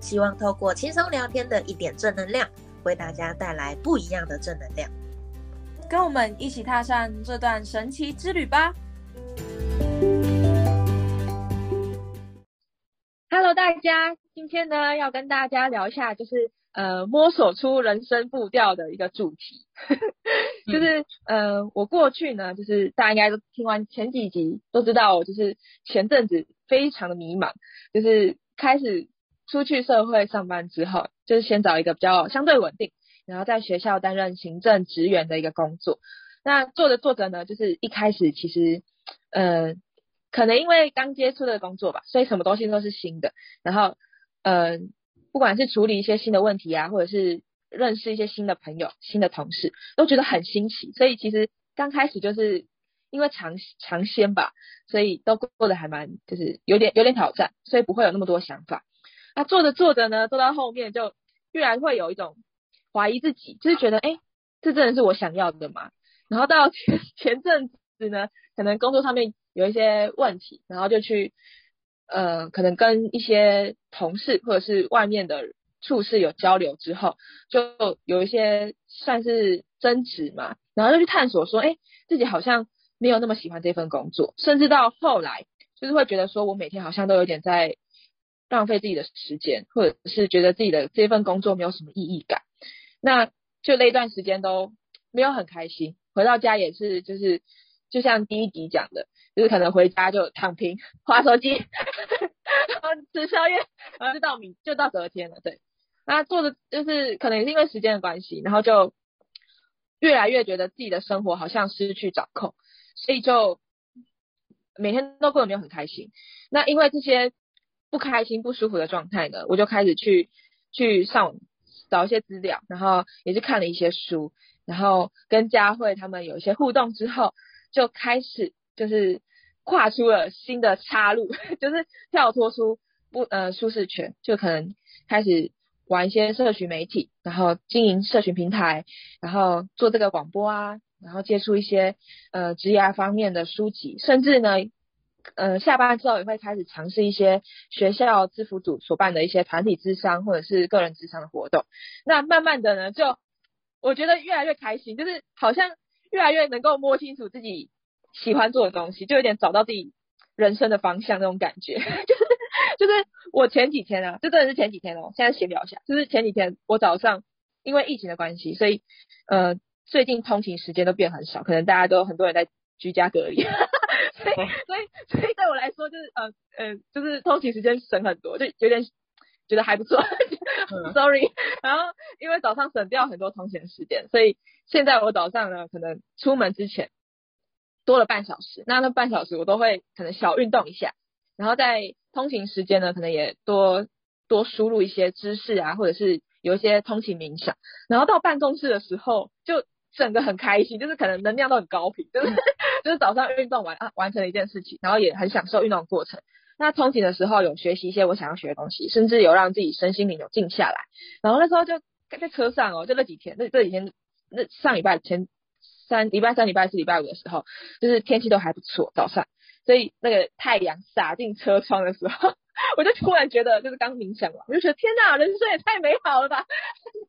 希望透过轻松聊天的一点正能量，为大家带来不一样的正能量。跟我们一起踏上这段神奇之旅吧！Hello，大家，今天呢要跟大家聊一下，就是呃摸索出人生步调的一个主题。就是呃，我过去呢，就是大家应该都听完前几集都知道，就是前阵子非常的迷茫，就是开始出去社会上班之后，就是先找一个比较相对稳定。然后在学校担任行政职员的一个工作，那做着做着呢，就是一开始其实，呃，可能因为刚接触的工作吧，所以什么东西都是新的。然后，呃，不管是处理一些新的问题啊，或者是认识一些新的朋友、新的同事，都觉得很新奇。所以其实刚开始就是因为尝尝鲜吧，所以都过得还蛮，就是有点有点挑战，所以不会有那么多想法。那做着做着呢，做到后面就必然会有一种。怀疑自己，就是觉得，哎，这真的是我想要的吗？然后到前 前阵子呢，可能工作上面有一些问题，然后就去，呃，可能跟一些同事或者是外面的处事有交流之后，就有一些算是争执嘛，然后就去探索说，哎，自己好像没有那么喜欢这份工作，甚至到后来，就是会觉得说我每天好像都有点在浪费自己的时间，或者是觉得自己的这份工作没有什么意义感。那就那段时间都没有很开心，回到家也是，就是就像第一集讲的，就是可能回家就躺平，划手机，然后吃宵夜，然后就到明就到隔天了。对，那做的就是可能也是因为时间的关系，然后就越来越觉得自己的生活好像失去掌控，所以就每天都过得没有很开心。那因为这些不开心、不舒服的状态呢，我就开始去去上。找一些资料，然后也是看了一些书，然后跟佳慧他们有一些互动之后，就开始就是跨出了新的岔路，就是跳脱出不呃舒适圈，就可能开始玩一些社群媒体，然后经营社群平台，然后做这个广播啊，然后接触一些呃职业方面的书籍，甚至呢。呃，下班之后也会开始尝试一些学校支服组所办的一些团体智商或者是个人智商的活动。那慢慢的呢，就我觉得越来越开心，就是好像越来越能够摸清楚自己喜欢做的东西，就有点找到自己人生的方向那种感觉。就是就是我前几天啊，这真的是前几天哦，现在闲聊一下，就是前几天我早上因为疫情的关系，所以呃最近通勤时间都变很少，可能大家都很多人在居家隔离。所以，所以，所以对我来说，就是呃，呃，就是通勤时间省很多，就有点觉得还不错。Sorry，然后因为早上省掉很多通勤时间，所以现在我早上呢，可能出门之前多了半小时，那那半小时我都会可能小运动一下，然后在通勤时间呢，可能也多多输入一些知识啊，或者是有一些通勤冥想，然后到办公室的时候就。整个很开心，就是可能能量都很高频，就是 就是早上运动完啊，完成了一件事情，然后也很享受运动的过程。那通勤的时候有学习一些我想要学的东西，甚至有让自己身心灵有静下来。然后那时候就在车上哦，就那几天，那这几天那上礼拜前三礼拜三礼拜四礼拜五的时候，就是天气都还不错，早上，所以那个太阳洒进车窗的时候。我就突然觉得，就是刚冥想了，我就觉得天哪，人生也太美好了吧！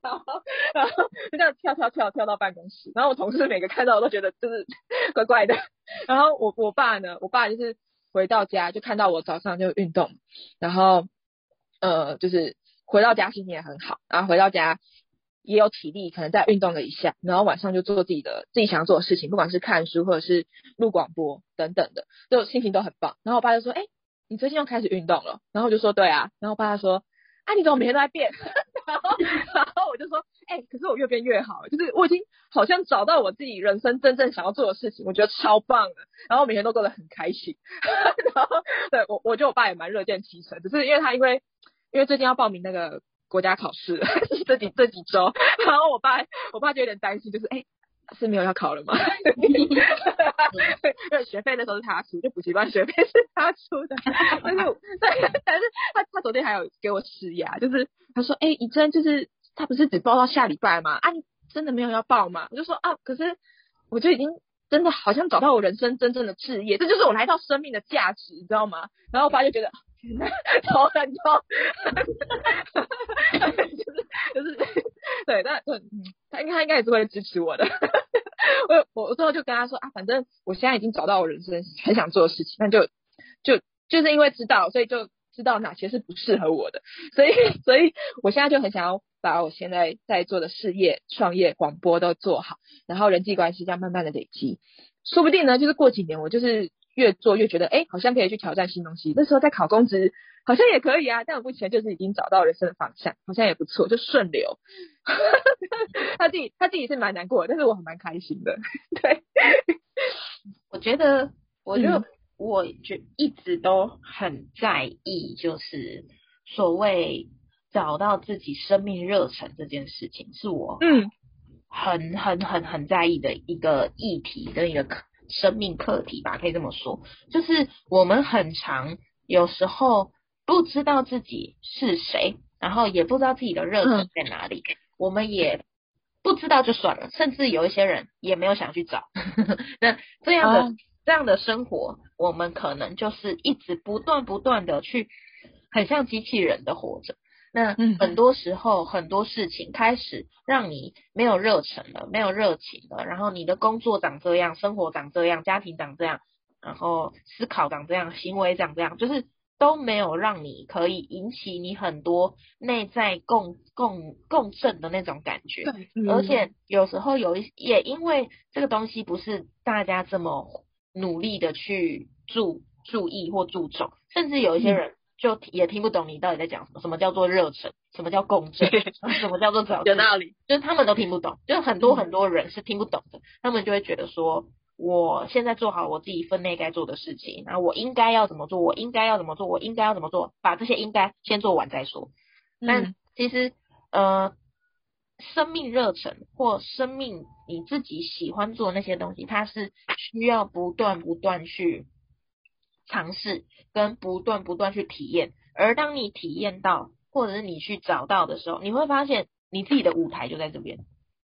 然后，然后就这样跳跳跳跳到办公室，然后我同事每个看到我都觉得就是 怪怪的。然后我我爸呢，我爸就是回到家就看到我早上就运动，然后呃就是回到家心情也很好，然后回到家也有体力，可能再运动了一下，然后晚上就做自己的自己想要做的事情，不管是看书或者是录广播等等的，就心情都很棒。然后我爸就说，哎。你最近又开始运动了，然后我就说对啊，然后我爸他说啊你怎么每天都在变，然后然后我就说哎，可是我越变越好，就是我已经好像找到我自己人生真正想要做的事情，我觉得超棒的，然后每天都过得很开心，然后对我我觉得我爸也蛮热见其成，只是因为他因为因为最近要报名那个国家考试，这几这几周，然后我爸我爸就有点担心，就是哎。是没有要考了吗？因为学费那时候是他出，就补习班学费是他出的。但是，但是他他昨天还有给我施压，就是他说：“哎，以真就是他不是只报到下礼拜吗？啊，你真的没有要报吗？”我就说：“啊，可是我就已经真的好像找到我人生真正的置业，这就是我来到生命的价值，你知道吗？”然后我爸就觉得。头很痛，就是就是对，但嗯，他应该应该也是会支持我的。我我我最后就跟他说啊，反正我现在已经找到我人生很想做的事情，那就就就是因为知道，所以就知道哪些是不适合我的，所以所以我现在就很想要把我现在在做的事业、创业、广播都做好，然后人际关系这样慢慢的累积，说不定呢，就是过几年我就是。越做越觉得，哎，好像可以去挑战新东西。那时候在考公职，好像也可以啊。但我目前就是已经找到人生的方向，好像也不错，就顺流。他自己他自己是蛮难过，但是我还蛮开心的。对，我觉得，我就我觉一直都很在意，就是所谓找到自己生命热忱这件事情，是我嗯很很很很在意的一个议题跟一个课。生命课题吧，可以这么说，就是我们很常有时候不知道自己是谁，然后也不知道自己的热忱在哪里，我们也不知道就算了，甚至有一些人也没有想去找。那这样的这样的生活，我们可能就是一直不断不断的去，很像机器人的活着。那很多时候，很多事情开始让你没有热忱了，没有热情了。然后你的工作长这样，生活长这样，家庭长这样，然后思考长这样，行为长这样，就是都没有让你可以引起你很多内在共共共振的那种感觉。而且有时候有一也因为这个东西不是大家这么努力的去注注意或注重，甚至有一些人。就也听不懂你到底在讲什么，什么叫做热忱，什么叫共振，什么叫做找有道理，就是他们都听不懂，就是很多很多人是听不懂的，他们就会觉得说，我现在做好我自己分内该做的事情，然后我应该要怎么做，我应该要怎么做，我应该要怎么做，把这些应该先做完再说。但其实，呃，生命热忱或生命你自己喜欢做那些东西，它是需要不断不断去。尝试跟不断不断去体验，而当你体验到或者是你去找到的时候，你会发现你自己的舞台就在这边。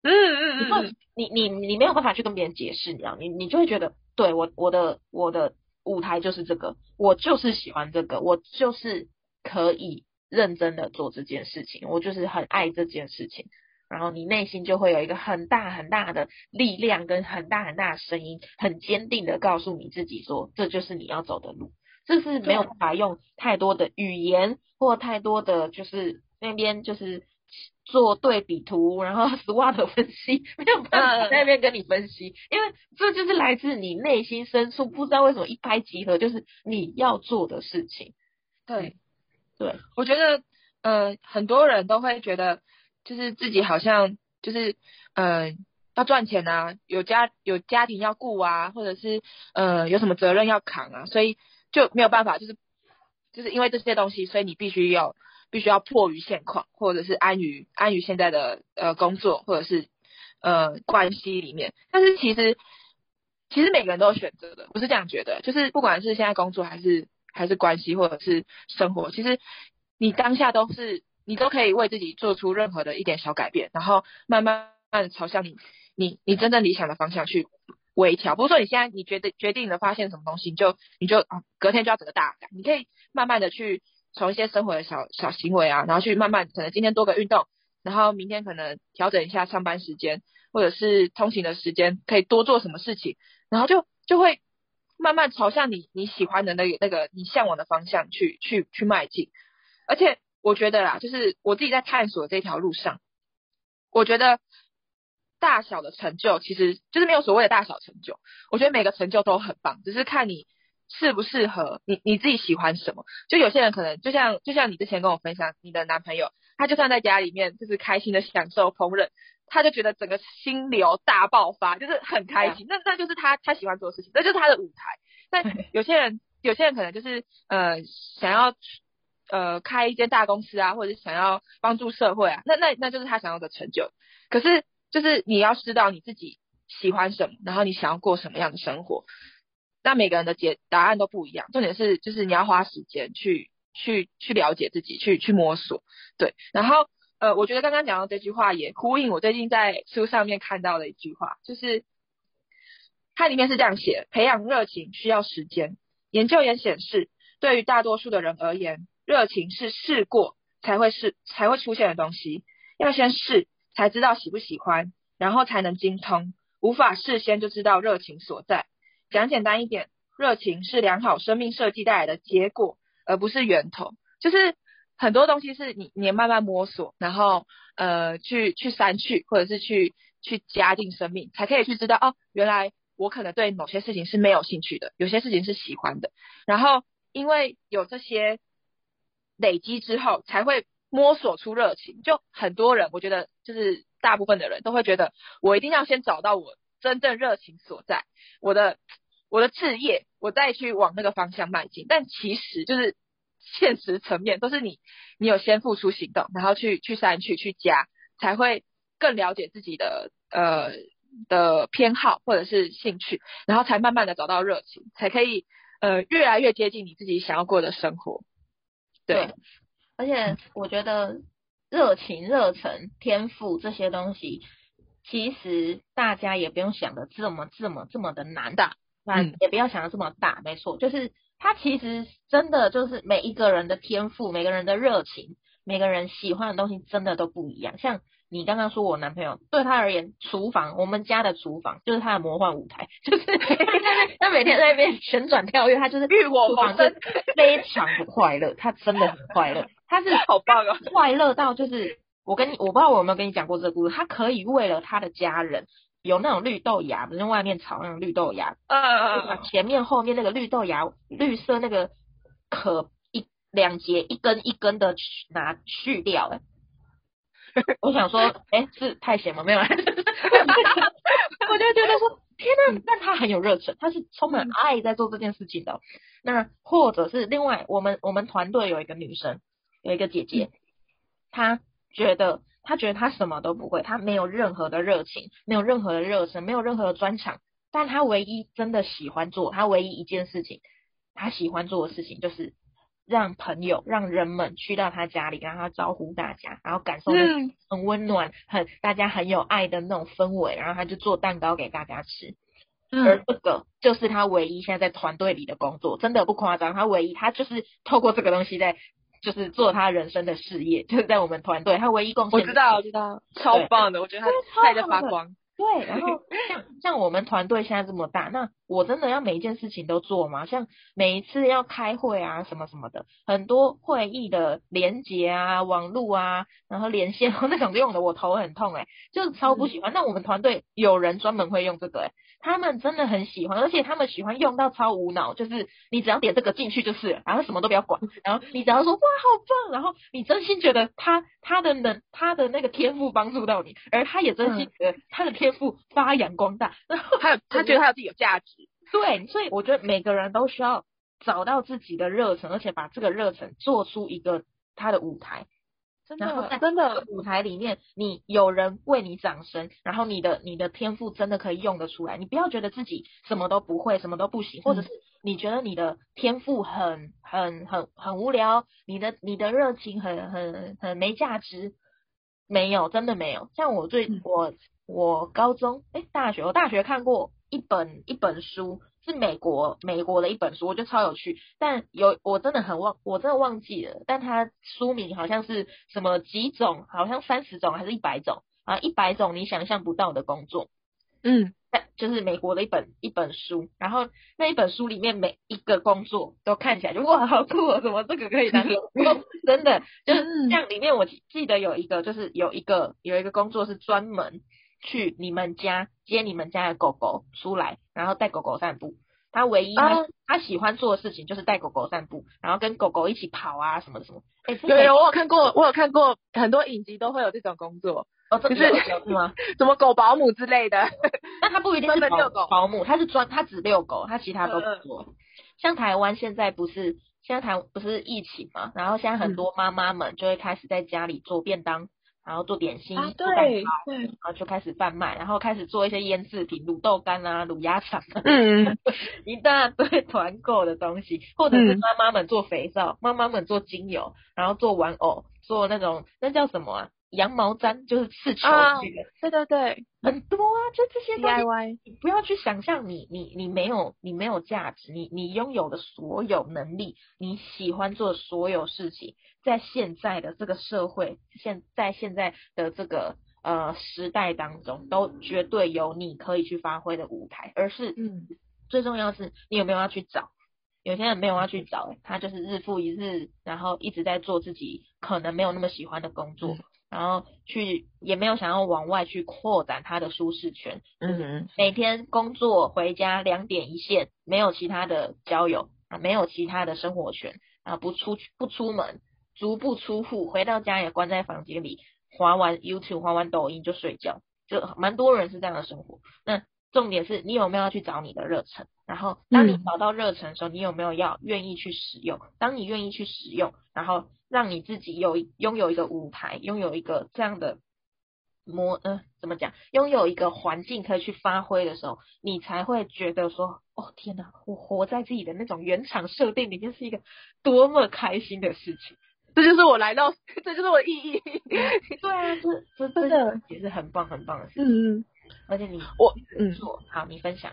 嗯嗯嗯，你你你没有办法去跟别人解释，你知道，你你就会觉得，对我我的我的舞台就是这个，我就是喜欢这个，我就是可以认真的做这件事情，我就是很爱这件事情。然后你内心就会有一个很大很大的力量，跟很大很大的声音，很坚定的告诉你自己说，这就是你要走的路。这是没有办法用太多的语言或太多的就是那边就是做对比图，然后 SWOT 分析，没有办法在那边跟你分析，因为这就是来自你内心深处，不知道为什么一拍即合，就是你要做的事情。对，对，我觉得呃很多人都会觉得。就是自己好像就是嗯要赚钱啊，有家有家庭要顾啊，或者是呃有什么责任要扛啊，所以就没有办法，就是就是因为这些东西，所以你必须要必须要迫于现况，或者是安于安于现在的呃工作或者是呃关系里面。但是其实其实每个人都有选择的，不是这样觉得，就是不管是现在工作还是还是关系或者是生活，其实你当下都是。你都可以为自己做出任何的一点小改变，然后慢慢慢朝向你你你真正理想的方向去微调。不是说你现在你觉得决定了发现什么东西，你就你就啊隔天就要整个大改。你可以慢慢的去从一些生活的小小行为啊，然后去慢慢可能今天多个运动，然后明天可能调整一下上班时间或者是通勤的时间，可以多做什么事情，然后就就会慢慢朝向你你喜欢的那个那个你向往的方向去去去迈进，而且。我觉得啦，就是我自己在探索这条路上，我觉得大小的成就其实就是没有所谓的大小成就。我觉得每个成就都很棒，只是看你适不适合你，你自己喜欢什么。就有些人可能就像就像你之前跟我分享，你的男朋友他就算在家里面就是开心的享受烹饪，他就觉得整个心流大爆发，就是很开心。那那就是他他喜欢做的事情，那就是他的舞台。但有些人有些人可能就是呃想要。呃开一间大公司啊，或者是想要帮助社会啊，那那那就是他想要的成就。可是就是你要知道你自己喜欢什么，然后你想要过什么样的生活，那每个人的解答案都不一样。重点是就是你要花时间去去去了解自己，去去摸索。对，然后呃，我觉得刚刚讲到这句话也呼应我最近在书上面看到的一句话，就是它里面是这样写：培养热情需要时间。研究也显示，对于大多数的人而言，热情是试过才会是才会出现的东西，要先试才知道喜不喜欢，然后才能精通。无法事先就知道热情所在。讲简单一点，热情是良好生命设计带来的结果，而不是源头。就是很多东西是你你慢慢摸索，然后呃去去删去，或者是去去加进生命，才可以去知道哦，原来我可能对某些事情是没有兴趣的，有些事情是喜欢的。然后因为有这些累积之后，才会摸索出热情。就很多人，我觉得就是大部分的人都会觉得，我一定要先找到我真正热情所在，我的我的志业，我再去往那个方向迈进。但其实就是现实层面，都是你你有先付出行动，然后去去删去去加，才会更了解自己的呃的偏好或者是兴趣，然后才慢慢的找到热情，才可以呃越来越接近你自己想要过的生活。对，而且我觉得热情、热忱、天赋这些东西，其实大家也不用想的这么、这么、这么的难的，也不要想的这么大。没错，就是它其实真的就是每一个人的天赋、每个人的热情、每个人喜欢的东西真的都不一样。像你刚刚说我男朋友对他而言，厨房我们家的厨房就是他的魔幻舞台，就是 他每天在那边旋转跳跃，他就是欲火厨房逢生是非常的快乐，他真的很快乐，他是 好棒哦！快乐到就是我跟你，我不知道我有没有跟你讲过这个故事，他可以为了他的家人有那种绿豆芽，不是外面炒那种绿豆芽，嗯嗯前面后面那个绿豆芽绿色那个壳一两节一根一根的去拿去掉、欸，我想说，哎、是太闲吗？没有啦，我就觉得说，天呐，但他很有热忱，他是充满爱在做这件事情的哦。那或者是另外，我们我们团队有一个女生，有一个姐姐，她觉得她觉得她什么都不会，她没有任何的热情，没有任何的热忱，没有任何的专长，但她唯一真的喜欢做，她唯一一件事情，她喜欢做的事情就是让朋友、让人们去到他家里，让他招呼大家，然后感受很温暖、很大家很有爱的那种氛围，然后他就做蛋糕给大家吃。而嗯，这个就是他唯一现在在团队里的工作，真的不夸张。他唯一他就是透过这个东西在，就是做他人生的事业，就是在我们团队，他唯一贡献。我知道，我知道，超棒的，我觉得他在发光。对，然后 像像我们团队现在这么大，那我真的要每一件事情都做吗？像每一次要开会啊，什么什么的，很多会议的连接啊、网络啊，然后连线 那种用的，我头很痛哎、就是超不喜欢。那我们团队有人专门会用这个哎、他们真的很喜欢，而且他们喜欢用到超无脑，就是你只要点这个进去就是，然后什么都不要管，然后你只要说哇好棒，然后你真心觉得他他的能他的那个天赋帮助到你，而他也真心觉得他的天赋发扬光大，然后他有，他觉得他有自己有价值。对，所以我觉得每个人都需要找到自己的热忱，而且把这个热忱做出一个他的舞台。真的，真的，舞台里面，你有人为你掌声，然后你的你的天赋真的可以用得出来。你不要觉得自己什么都不会，什么都不行，或者是你觉得你的天赋很很很很无聊，你的你的热情很很很没价值。没有，真的没有。像我最嗯我我高中哎大学，我大学看过一本一本书，是美国美国的一本书，我觉得超有趣。但有我真的很忘，我真的忘记了。但它书名好像是什么几种，好像三十种还是一百种啊？一百种你想象不到的工作。嗯，但就是美国的一本一本书，然后那一本书里面每一个工作都看起来就哇好酷哦，怎么这个可以当工作？真的就是嗯像里面我记记得有一个就是有一个有一个工作是专门去你们家接你们家的狗狗出来，然后带狗狗散步。他唯一他、喜欢做的事情就是带狗狗散步，然后跟狗狗一起跑啊什么的什么。有个有我有看过，我有看过很多影集都会有这种工作，哦，这可是有吗？什么狗保姆之类的。但他不一定是保保姆，他是专他只遛狗，他其他都不做。像台湾现在不是现在台不是疫情嘛，然后现在很多妈妈们就会开始在家里做便当，然后做点心、啊，做蛋对糕，对，然后就开始贩卖，然后开始做一些腌制品，卤豆干啊、卤鸭肠啊，嗯，一大堆团购的东西，或者是嗯。妈妈们做肥皂，妈妈们做精油，然后做玩偶，做那种那叫什么啊？羊毛毡，就是刺球对对对。很多啊，就这些东西，DIY，你不要去想象你你你没有你没有价值，你你拥有的所有能力，你喜欢做的所有事情，在现在的这个社会，现在现在的这个呃时代当中，都绝对有你可以去发挥的舞台，而是嗯。最重要是你有没有要去找。有些人没有要去找、欸，他就是日复一日，然后一直在做自己可能没有那么喜欢的工作，嗯然后去也没有想要往外去扩展他的舒适圈，嗯每天工作回家两点一线，没有其他的交友啊，没有其他的生活圈啊，不出去不出门，足不出户，回到家也关在房间里，滑完 YouTube，滑完抖音就睡觉，就蛮多人是这样的生活。那重点是你有没有要去找你的热忱，然后当你嗯找到热忱的时候，你有没有要愿意去使用？当你愿意去使用，然后让你自己有一拥有一个舞台，拥有一个这样的模呃怎么讲，拥有一个环境可以去发挥的时候，你才会觉得说，哦天哪，我活在自己的那种原厂设定里面是一个多么开心的事情。这就是我来到，这就是我的意义。对啊，这这真的也是很棒很棒的事情。嗯嗯，而且你我嗯。做好，你分享。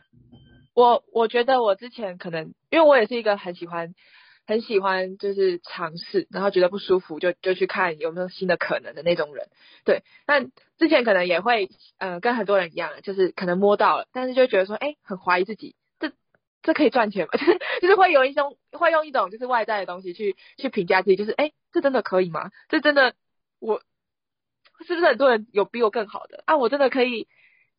我我觉得我之前可能，因为我也是一个很喜欢很喜欢就是尝试，然后觉得不舒服就就去看有没有新的可能的那种人。对，但之前可能也会呃跟很多人一样，就是可能摸到了，但是就觉得说，哎，很怀疑自己，这这可以赚钱吗？就 是就是会有一种会用一种就是外在的东西去去评价自己，就是哎，这真的可以吗？这真的我是不是很多人有比我更好的啊？我真的可以。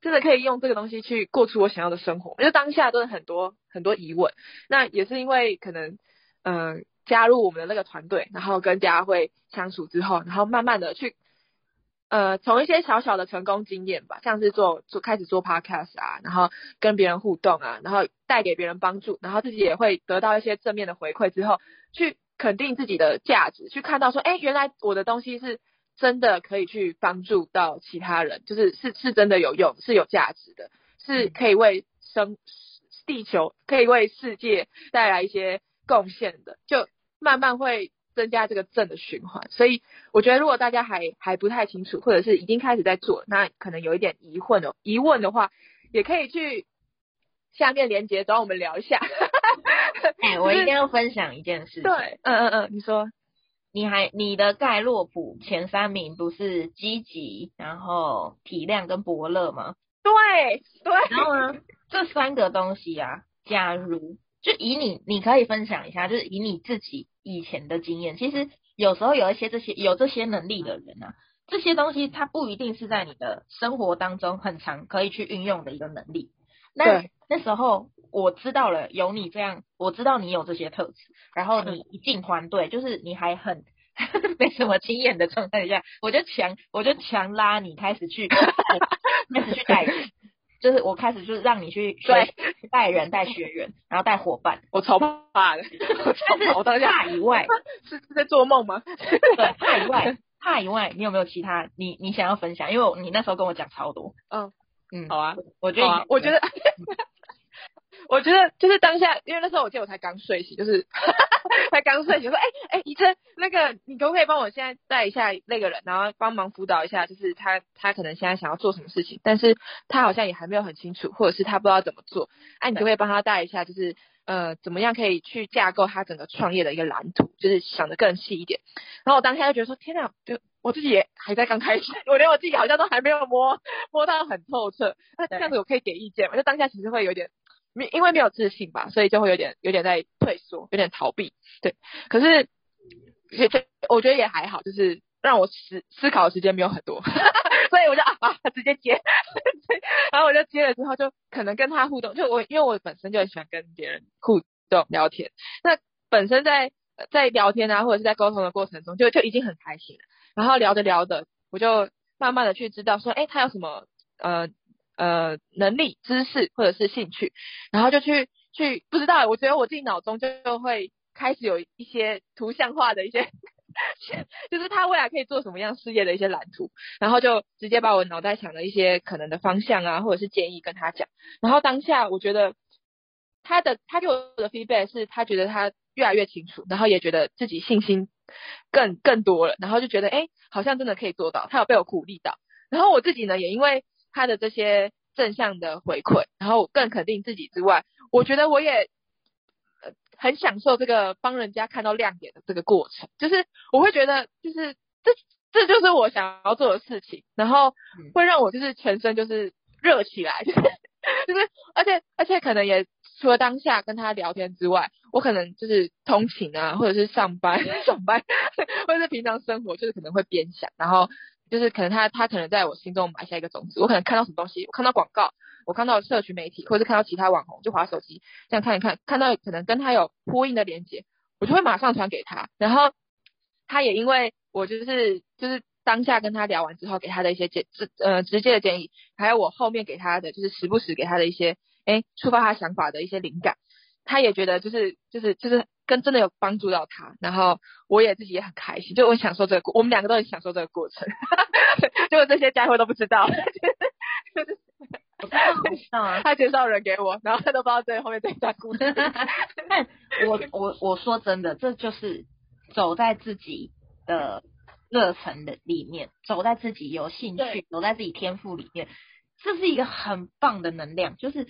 真的可以用这个东西去过出我想要的生活，我觉得当下都是很多很多疑问。那也是因为可能，呃，加入我们的那个团队，然后跟佳慧相处之后，然后慢慢的去，呃，从一些小小的成功经验吧，像是做做开始做 podcast 啊，然后跟别人互动啊，然后带给别人帮助，然后自己也会得到一些正面的回馈之后，去肯定自己的价值，去看到说，哎，原来我的东西是。真的可以去帮助到其他人，就是是是真的有用，是有价值的，是可以为生地球可以为世界带来一些贡献的，就慢慢会增加这个正的循环。所以我觉得，如果大家还还不太清楚，或者是已经开始在做，那可能有一点疑问的疑问的话，也可以去下面连接找我们聊一下。哎、我一定要分享一件事情。对，嗯嗯嗯，你说。你还你的盖洛普前三名不是积极，然后体谅跟伯乐吗？对对，然后呢，这三个东西啊，假如就以你，你可以分享一下，就是以你自己以前的经验，其实有时候有一些这些有这些能力的人啊，这些东西它不一定是在你的生活当中很常可以去运用的一个能力。那对那时候我知道了有你这样，我知道你有这些特质，然后你一进团队，就是你还很没什么经验的状态下，我就强我就强拉你开始去开始去带人，就是我开始就是让你去对带人带学员，然后带伙伴。我超怕的，我超怕，我当下怕以外，是是在做梦吗？对怕以外，怕以外，你有没有其他你你想要分享？因为你那时候跟我讲超多。嗯嗯，好啊，我觉得啊，我觉得，我觉得就是当下，因为那时候我记得我才刚睡醒，就是 才刚睡醒，说，哎、哎，怡琛，那个你可不可以帮我现在带一下那个人，然后帮忙辅导一下，就是他他可能现在想要做什么事情，但是他好像也还没有很清楚，或者是他不知道怎么做，哎、你可不可以帮他带一下，就是呃怎么样可以去架构他整个创业的一个蓝图，就是想的更细一点。然后我当下就觉得说，天哪，就我自己也还在刚开始，我连我自己好像都还没有摸摸到很透彻。那这样子我可以给意见吗？就当下其实会有点，没因为没有自信吧，所以就会有点有点在退缩，有点逃避。对，可是也这我觉得也还好，就是让我思思考的时间没有很多，所以我就啊啊直接接，然后我就接了之后就可能跟他互动，就我因为我本身就很喜欢跟别人互动聊天，那本身在呃在聊天啊或者是在沟通的过程中就就已经很开心了，然后聊着聊着我就慢慢的去知道说，哎，他有什么呃呃能力、知识或者是兴趣，然后就去去不知道，我觉得我自己脑中就会开始有一些图像化的一些，就是他未来可以做什么样事业的一些蓝图，然后就直接把我脑袋想的一些可能的方向啊，或者是建议跟他讲。然后当下我觉得他的他给我的 feedback 是他觉得他越来越清楚，然后也觉得自己信心更更多了，然后就觉得哎，好像真的可以做到，他有被我鼓励到。然后我自己呢，也因为他的这些正向的回馈，然后更肯定自己之外，我觉得我也。很享受这个帮人家看到亮点的这个过程，就是我会觉得，就是这这就是我想要做的事情，然后会让我就是全身就是热起来，就是就是，而且而且可能也除了当下跟他聊天之外，我可能就是通勤啊，或者是上班 上班，或者是平常生活，就是可能会边想，然后就是可能他他可能在我心中埋下一个种子，我可能看到什么东西，我看到广告。我看到社群媒体，或者是看到其他网红，就划手机这样看一看，看到可能跟他有呼应的连接，我就会马上传给他。然后他也因为我就是就是当下跟他聊完之后，给他的一些建直呃直接的建议，还有我后面给他的就是时不时给他的一些哎触发他想法的一些灵感，他也觉得就是就是就是跟真的有帮助到他。然后我也自己也很开心，就我享受这个过，我们两个都很享受这个过程，结果这些家伙都不知道。我知道啊，他介绍人给我，然后他都不知道这后面这一段故事。但我我我说真的，这就是走在自己的热忱的里面，走在自己有兴趣，走在自己天赋里面，这是一个很棒的能量。就是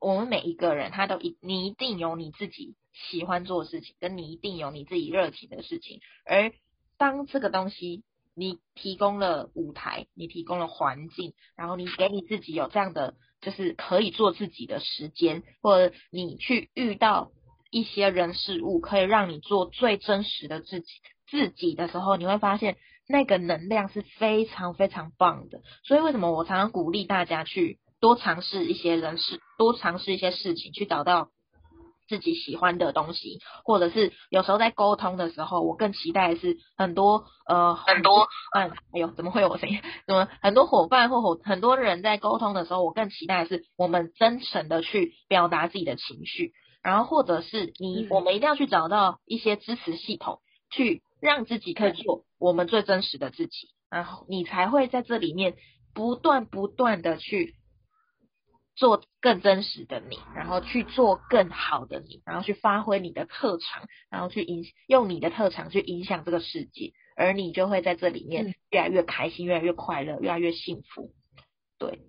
我们每一个人，他都一你一定有你自己喜欢做的事情，跟你一定有你自己热情的事情。而当这个东西。你提供了舞台，你提供了环境，然后你给你自己有这样的，就是可以做自己的时间，或者你去遇到一些人事物，可以让你做最真实的自己自己的时候，你会发现那个能量是非常非常棒的。所以为什么我常常鼓励大家去多尝试一些人事，多尝试一些事情，去找到。自己喜欢的东西，或者是有时候在沟通的时候，我更期待的是很多呃很多嗯，哎呦，怎么会有我声音？怎么很多伙伴或伙很多人在沟通的时候，我更期待的是我们真诚的去表达自己的情绪，然后或者是你我们一定要去找到一些支持系统，去让自己可以做我们最真实的自己，然后你才会在这里面不断不断的去。做更真实的你，然后去做更好的你，然后去发挥你的特长，然后去影用你的特长去影响这个世界，而你就会在这里面越来越开心，越来越快乐，越来越幸福。对，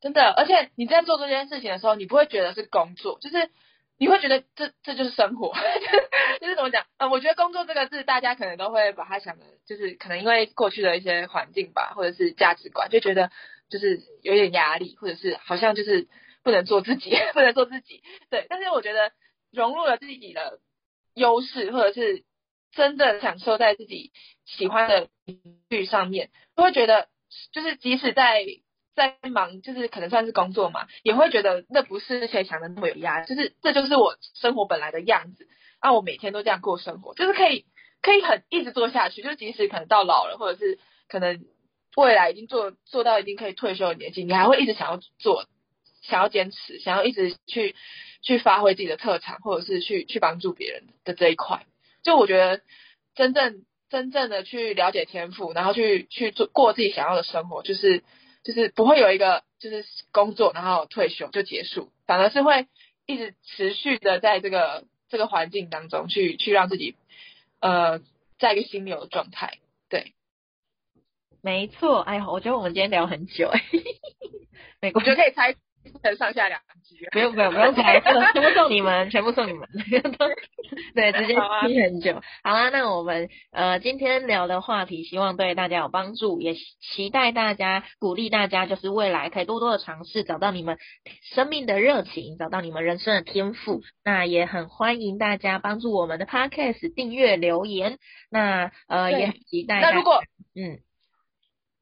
真的，而且你在做这件事情的时候，你不会觉得是工作，就是你会觉得这这就是生活，就是怎么讲？呃，我觉得工作这个字，大家可能都会把它想的，就是可能因为过去的一些环境吧，或者是价值观，就觉得。就是有点压力，或者是好像就是不能做自己，不能做自己。对，但是我觉得融入了自己的优势，或者是真的享受在自己喜欢的领域上面，都会觉得就是即使在在忙，就是可能算是工作嘛，也会觉得那不是谁想的那么有压力。就是这就是我生活本来的样子，啊，我每天都这样过生活，就是可以可以很一直做下去。就是即使可能到老了，或者是可能。未来已经做做到已经可以退休的年纪，你还会一直想要做，想要坚持，想要一直去去发挥自己的特长，或者是去去帮助别人的这一块。就我觉得，真正真正的去了解天赋，然后去去做过自己想要的生活，就是就是不会有一个就是工作然后退休就结束，反而是会一直持续的在这个这个环境当中去去让自己呃在一个心流的状态，对。没错，哎呀，我觉得我们今天聊很久哎，我觉得可以猜成上下两集，不用不用不用猜，全部送你们，全部送你们，对，直接听很久。好啦，那我们呃今天聊的话题，希望对大家有帮助，也期待大家鼓励大家，就是未来可以多多的尝试，找到你们生命的热情，找到你们人生的天赋。那也很欢迎大家帮助我们的 podcast 订阅留言。那呃也很期待。那如果嗯。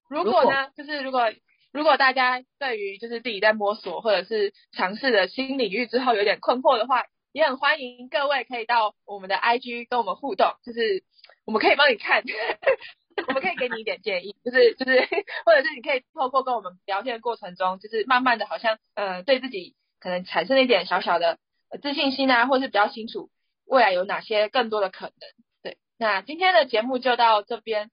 如果呢，就是如果如果大家对于就是自己在摸索或者是尝试的新领域之后有点困惑的话，也很欢迎各位可以到我们的 IG 跟我们互动，就是我们可以帮你看，我们可以给你一点建议，就是就是或者是你可以透过跟我们聊天的过程中，就是慢慢的好像呃对自己可能产生了一点小小的自信心啊，或者是比较清楚未来有哪些更多的可能。对，那今天的节目就到这边。